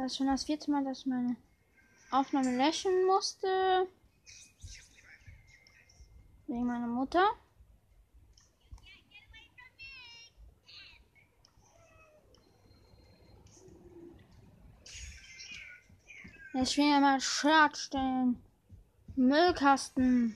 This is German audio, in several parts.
Das ist schon das vierte Mal, dass ich meine Aufnahme löschen musste. Wegen meiner Mutter. Jetzt will ich mal Shirt stellen. Müllkasten.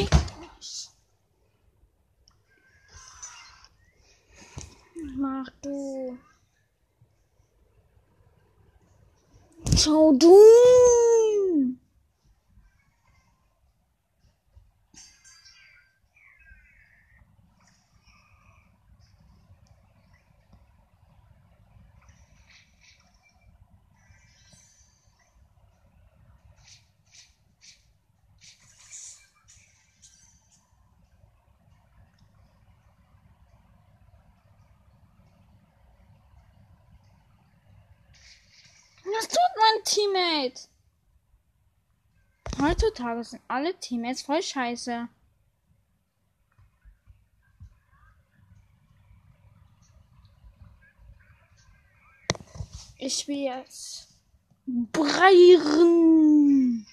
Euch. Mach du. Schau du. Teammate? Heutzutage sind alle Teammates voll scheiße. Ich will jetzt Breiren.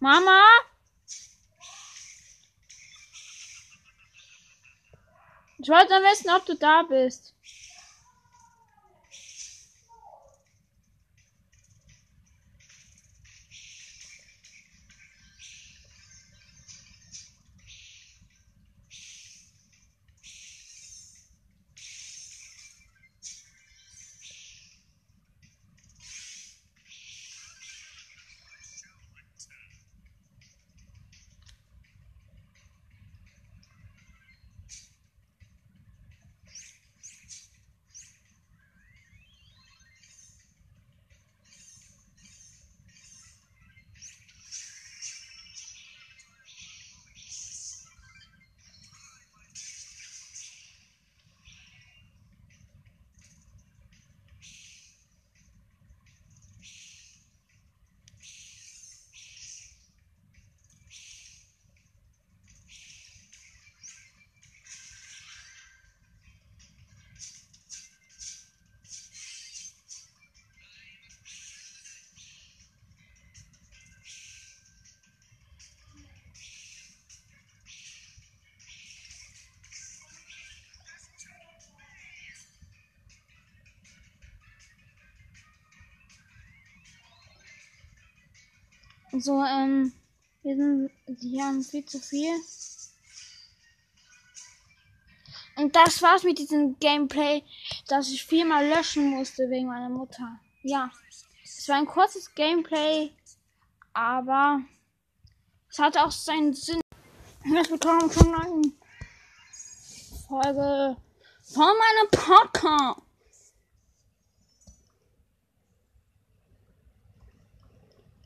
Mama? Ich wollte nur wissen, ob du da bist. So, ähm, wir sind, die haben viel zu viel. Und das war's mit diesem Gameplay, dass ich viermal löschen musste wegen meiner Mutter. Ja, es war ein kurzes Gameplay, aber es hatte auch seinen Sinn. Herzlich willkommen zur neuen Folge von meinem Podcast.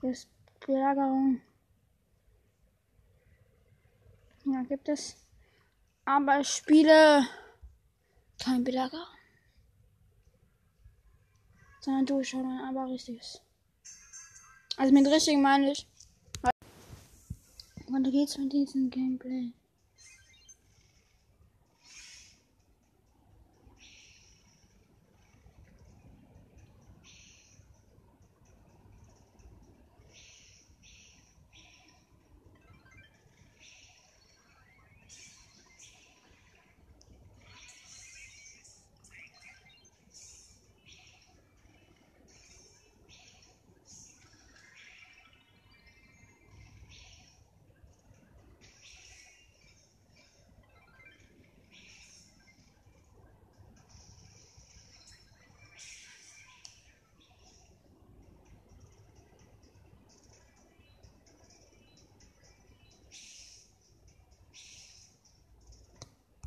Ist Belagerung. Ja, gibt es. Aber ich spiele kein Belager. Sondern durchschauen, aber richtiges. Also mit richtigen meine ich. Und geht's mit diesem Gameplay?